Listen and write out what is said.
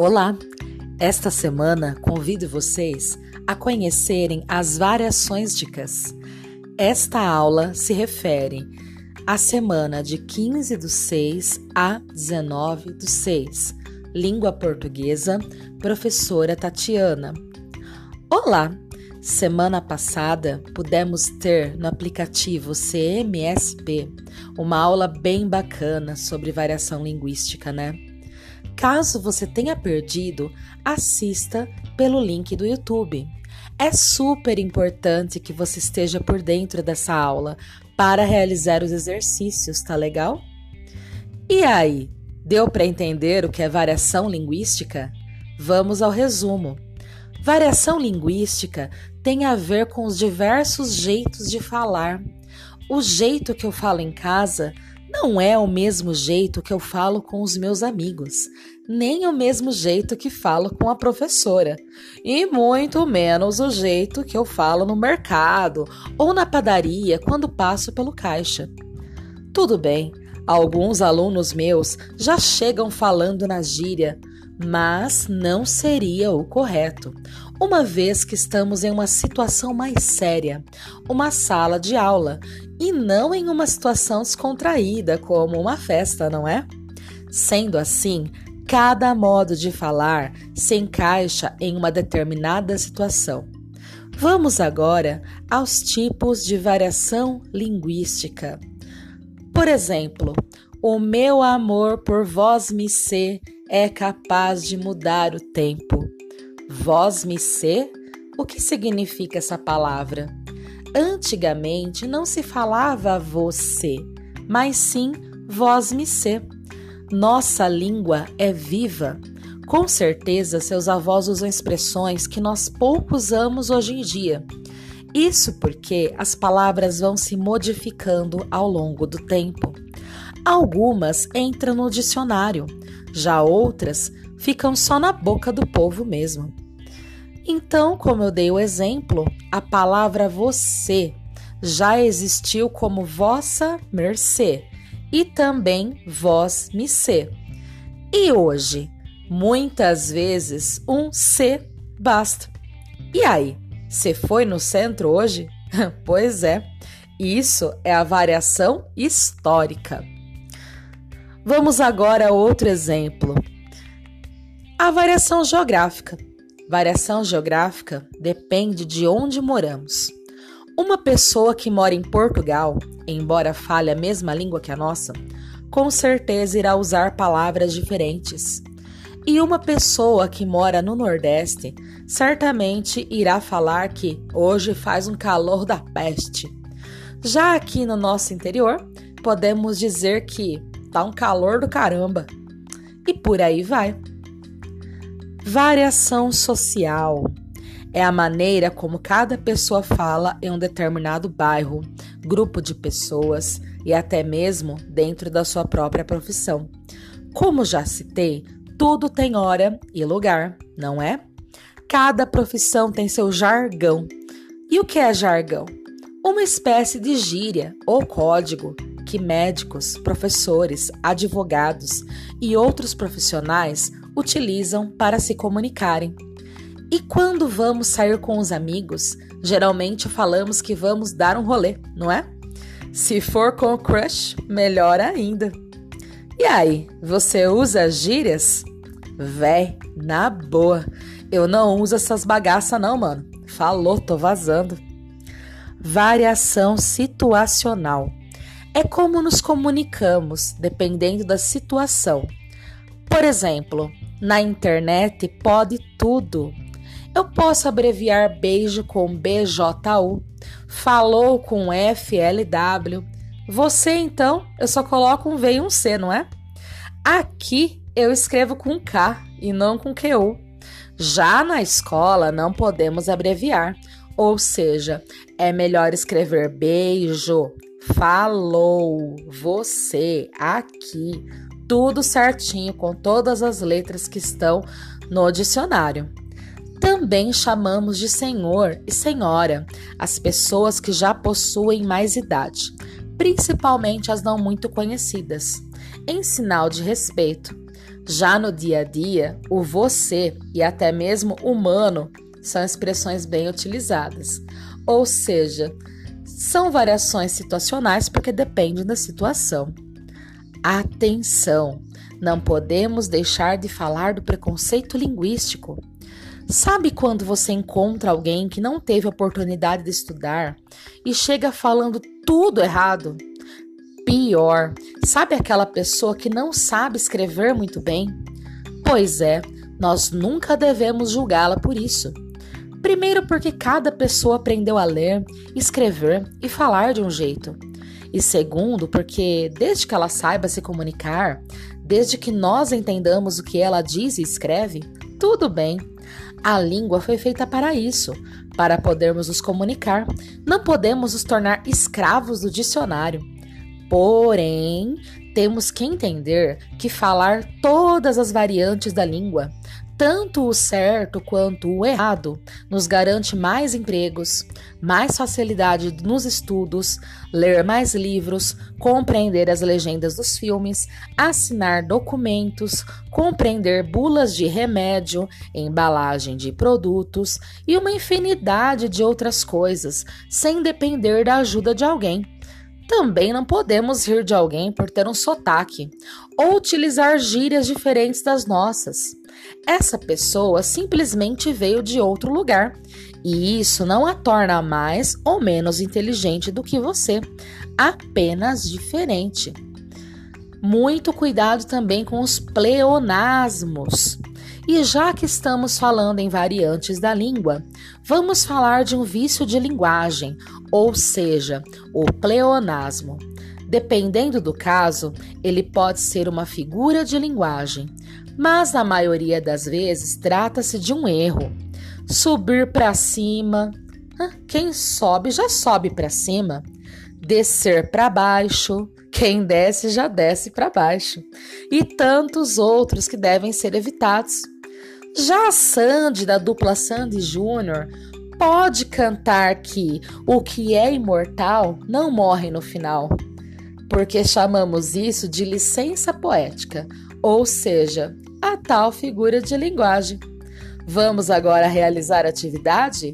Olá! Esta semana convido vocês a conhecerem as variações dicas. Esta aula se refere à semana de 15 do 6 a 19 do 6. Língua portuguesa, professora Tatiana. Olá! Semana passada pudemos ter no aplicativo CMSP uma aula bem bacana sobre variação linguística, né? Caso você tenha perdido, assista pelo link do YouTube. É super importante que você esteja por dentro dessa aula para realizar os exercícios, tá legal? E aí, deu para entender o que é variação linguística? Vamos ao resumo. Variação linguística tem a ver com os diversos jeitos de falar. O jeito que eu falo em casa não é o mesmo jeito que eu falo com os meus amigos, nem o mesmo jeito que falo com a professora, e muito menos o jeito que eu falo no mercado ou na padaria quando passo pelo caixa. Tudo bem, alguns alunos meus já chegam falando na gíria, mas não seria o correto, uma vez que estamos em uma situação mais séria, uma sala de aula, e não em uma situação descontraída como uma festa, não é? Sendo assim, cada modo de falar se encaixa em uma determinada situação. Vamos agora aos tipos de variação linguística. Por exemplo, o meu amor por vós me ser é capaz de mudar o tempo. Vós me ser? O que significa essa palavra? Antigamente não se falava você, mas sim vós me ser. Nossa língua é viva. Com certeza seus avós usam expressões que nós pouco usamos hoje em dia. Isso porque as palavras vão se modificando ao longo do tempo. Algumas entram no dicionário, já outras ficam só na boca do povo mesmo. Então, como eu dei o exemplo, a palavra você já existiu como vossa mercê e também vós me ser. E hoje, muitas vezes, um se basta. E aí, você foi no centro hoje? pois é, isso é a variação histórica. Vamos agora a outro exemplo. A variação geográfica. Variação geográfica depende de onde moramos. Uma pessoa que mora em Portugal, embora fale a mesma língua que a nossa, com certeza irá usar palavras diferentes. E uma pessoa que mora no Nordeste certamente irá falar que hoje faz um calor da peste. Já aqui no nosso interior, podemos dizer que tá um calor do caramba. E por aí vai. Variação social é a maneira como cada pessoa fala em um determinado bairro, grupo de pessoas e até mesmo dentro da sua própria profissão. Como já citei, tudo tem hora e lugar, não é? Cada profissão tem seu jargão. E o que é jargão? Uma espécie de gíria ou código que médicos, professores, advogados e outros profissionais utilizam para se comunicarem. E quando vamos sair com os amigos, geralmente falamos que vamos dar um rolê, não é? Se for com o crush, melhor ainda. E aí, você usa gírias? Véi, na boa. Eu não uso essas bagaças não, mano. Falou, tô vazando. Variação situacional. É como nos comunicamos, dependendo da situação. Por exemplo, na internet pode tudo. Eu posso abreviar beijo com BJU, falou com FLW. Você então, eu só coloco um V e um C, não é? Aqui eu escrevo com K e não com QU. Já na escola não podemos abreviar, ou seja, é melhor escrever beijo, falou, você, aqui, tudo certinho com todas as letras que estão no dicionário. Também chamamos de senhor e senhora as pessoas que já possuem mais idade, principalmente as não muito conhecidas, em sinal de respeito. Já no dia a dia, o você e até mesmo humano são expressões bem utilizadas. Ou seja, são variações situacionais porque dependem da situação. Atenção! Não podemos deixar de falar do preconceito linguístico. Sabe quando você encontra alguém que não teve oportunidade de estudar e chega falando tudo errado? Pior, sabe aquela pessoa que não sabe escrever muito bem? Pois é, nós nunca devemos julgá-la por isso. Primeiro, porque cada pessoa aprendeu a ler, escrever e falar de um jeito. E segundo, porque desde que ela saiba se comunicar, desde que nós entendamos o que ela diz e escreve, tudo bem. A língua foi feita para isso, para podermos nos comunicar. Não podemos nos tornar escravos do dicionário. Porém, temos que entender que falar todas as variantes da língua, tanto o certo quanto o errado, nos garante mais empregos, mais facilidade nos estudos, ler mais livros, compreender as legendas dos filmes, assinar documentos, compreender bulas de remédio, embalagem de produtos e uma infinidade de outras coisas, sem depender da ajuda de alguém. Também não podemos rir de alguém por ter um sotaque ou utilizar gírias diferentes das nossas. Essa pessoa simplesmente veio de outro lugar e isso não a torna mais ou menos inteligente do que você, apenas diferente. Muito cuidado também com os pleonasmos. E já que estamos falando em variantes da língua, vamos falar de um vício de linguagem, ou seja, o pleonasmo. Dependendo do caso, ele pode ser uma figura de linguagem, mas na maioria das vezes trata-se de um erro. Subir para cima, quem sobe já sobe para cima. Descer para baixo, quem desce já desce para baixo. E tantos outros que devem ser evitados. Já a Sandy, da dupla Sandy Júnior, pode cantar que o que é imortal não morre no final, porque chamamos isso de licença poética, ou seja, a tal figura de linguagem. Vamos agora realizar a atividade?